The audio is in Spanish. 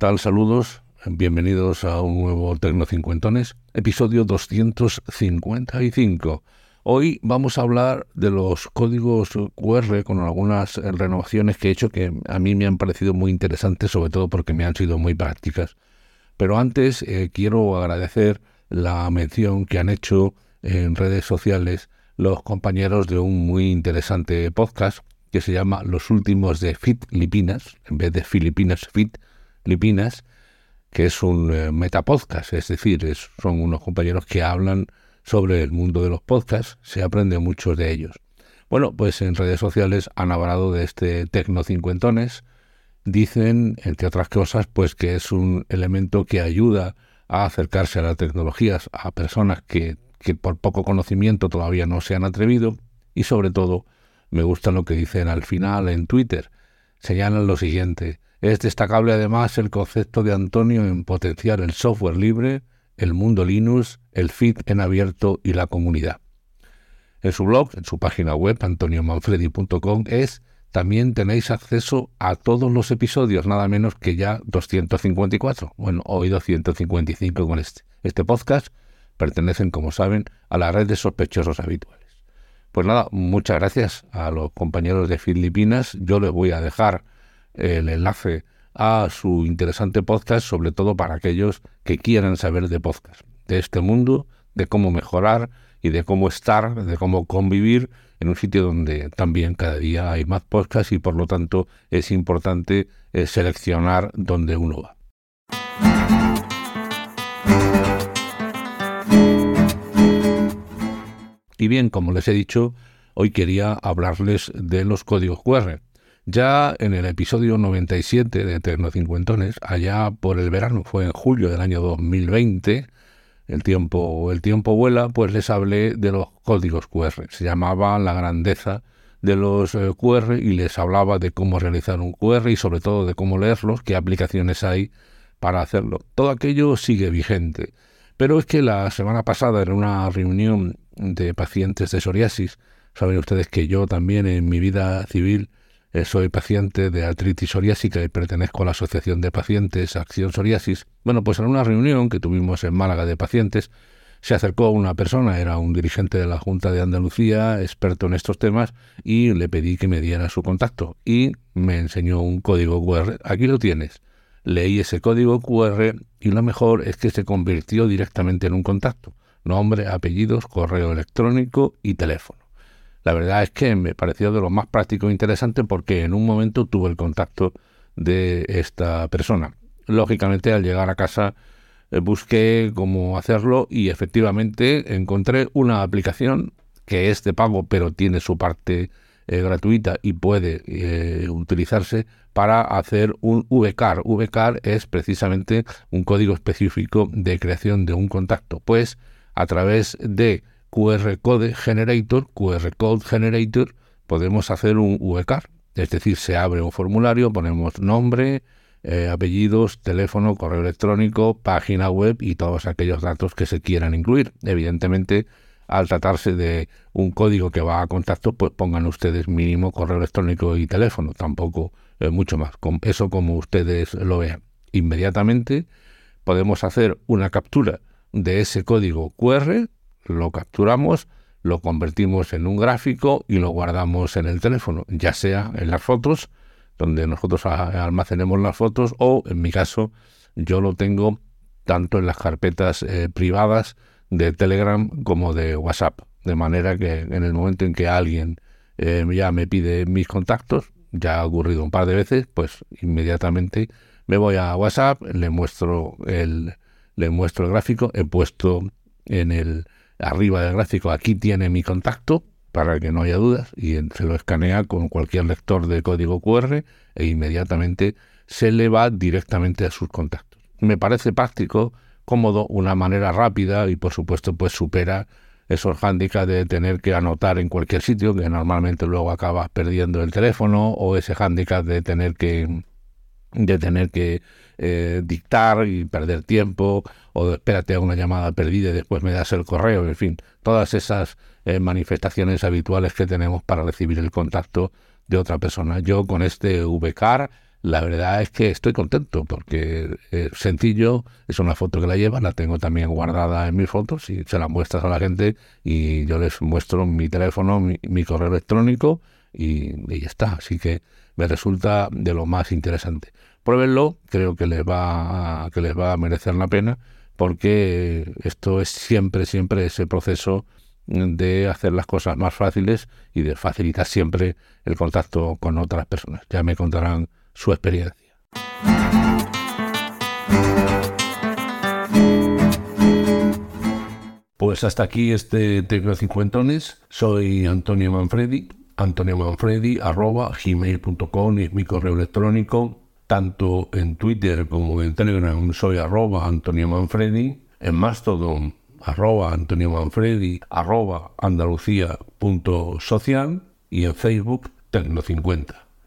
¿Qué tal? Saludos. Bienvenidos a un nuevo Tecnocincuentones, episodio 255. Hoy vamos a hablar de los códigos QR con algunas renovaciones que he hecho que a mí me han parecido muy interesantes, sobre todo porque me han sido muy prácticas. Pero antes eh, quiero agradecer la mención que han hecho en redes sociales los compañeros de un muy interesante podcast que se llama Los Últimos de Fit Filipinas, en vez de Filipinas Fit Filipinas, que es un eh, metapodcast, es decir, son unos compañeros que hablan sobre el mundo de los podcasts, se aprende mucho de ellos. Bueno, pues en redes sociales han hablado de este Tecno Cincuentones, dicen, entre otras cosas, pues que es un elemento que ayuda a acercarse a las tecnologías a personas que por poco conocimiento todavía no se han atrevido y sobre todo me gusta lo que dicen al final en Twitter. Señalan lo siguiente, es destacable además el concepto de Antonio en potenciar el software libre, el mundo Linux, el feed en abierto y la comunidad. En su blog, en su página web, antoniomanfredi.com, es también tenéis acceso a todos los episodios, nada menos que ya 254. Bueno, hoy 255 con este. Este podcast pertenecen, como saben, a la red de sospechosos habituales. Pues nada, muchas gracias a los compañeros de Filipinas. Yo les voy a dejar el enlace a su interesante podcast, sobre todo para aquellos que quieran saber de podcast, de este mundo, de cómo mejorar y de cómo estar, de cómo convivir en un sitio donde también cada día hay más podcasts y por lo tanto es importante eh, seleccionar donde uno va. Y bien, como les he dicho, hoy quería hablarles de los códigos QR. Ya en el episodio 97 de Eterno Cincuentones, allá por el verano, fue en julio del año 2020, el tiempo, el tiempo vuela, pues les hablé de los códigos QR. Se llamaba La grandeza de los eh, QR y les hablaba de cómo realizar un QR y sobre todo de cómo leerlos, qué aplicaciones hay para hacerlo. Todo aquello sigue vigente. Pero es que la semana pasada en una reunión de pacientes de psoriasis, saben ustedes que yo también en mi vida civil soy paciente de artritis psoriásica y pertenezco a la Asociación de Pacientes Acción Psoriasis. Bueno, pues en una reunión que tuvimos en Málaga de pacientes, se acercó una persona, era un dirigente de la Junta de Andalucía, experto en estos temas, y le pedí que me diera su contacto. Y me enseñó un código QR. Aquí lo tienes. Leí ese código QR y lo mejor es que se convirtió directamente en un contacto. Nombre, apellidos, correo electrónico y teléfono. La verdad es que me pareció de lo más práctico e interesante porque en un momento tuve el contacto de esta persona. Lógicamente, al llegar a casa eh, busqué cómo hacerlo y efectivamente encontré una aplicación que es de pago pero tiene su parte eh, gratuita y puede eh, utilizarse para hacer un VCAR. VCAR es precisamente un código específico de creación de un contacto. Pues a través de QR Code Generator, QR Code Generator, podemos hacer un VCAR. Es decir, se abre un formulario, ponemos nombre, eh, apellidos, teléfono, correo electrónico, página web y todos aquellos datos que se quieran incluir. Evidentemente, al tratarse de un código que va a contacto, pues pongan ustedes mínimo correo electrónico y teléfono, tampoco eh, mucho más. Eso como ustedes lo vean. Inmediatamente podemos hacer una captura de ese código QR lo capturamos, lo convertimos en un gráfico y lo guardamos en el teléfono, ya sea en las fotos, donde nosotros almacenemos las fotos, o en mi caso, yo lo tengo tanto en las carpetas eh, privadas de Telegram como de WhatsApp. De manera que en el momento en que alguien eh, ya me pide mis contactos, ya ha ocurrido un par de veces, pues inmediatamente me voy a WhatsApp, le muestro el, le muestro el gráfico, he puesto en el, arriba del gráfico, aquí tiene mi contacto, para que no haya dudas, y se lo escanea con cualquier lector de código QR e inmediatamente se le va directamente a sus contactos. Me parece práctico, cómodo, una manera rápida y por supuesto pues supera esos hándicaps de tener que anotar en cualquier sitio, que normalmente luego acabas perdiendo el teléfono, o ese hándicap de tener que de tener que eh, dictar y perder tiempo, o espérate a una llamada perdida y después me das el correo, en fin, todas esas eh, manifestaciones habituales que tenemos para recibir el contacto de otra persona. Yo con este VCAR la verdad es que estoy contento porque es sencillo, es una foto que la lleva, la tengo también guardada en mis fotos y se la muestras a la gente y yo les muestro mi teléfono, mi, correo electrónico y, y, ya está. Así que me resulta de lo más interesante. Pruébenlo, creo que les va a, que les va a merecer la pena porque esto es siempre, siempre ese proceso de hacer las cosas más fáciles y de facilitar siempre el contacto con otras personas. Ya me contarán su experiencia. Pues hasta aquí este Tecno Cincuentones. Soy Antonio Manfredi. Antonio Manfredi arroba gmail.com es mi correo electrónico. Tanto en Twitter como en Telegram soy arroba Antonio Manfredi. En Mastodon arroba Antonio Manfredi arroba andalucía.social y en Facebook Tecno50.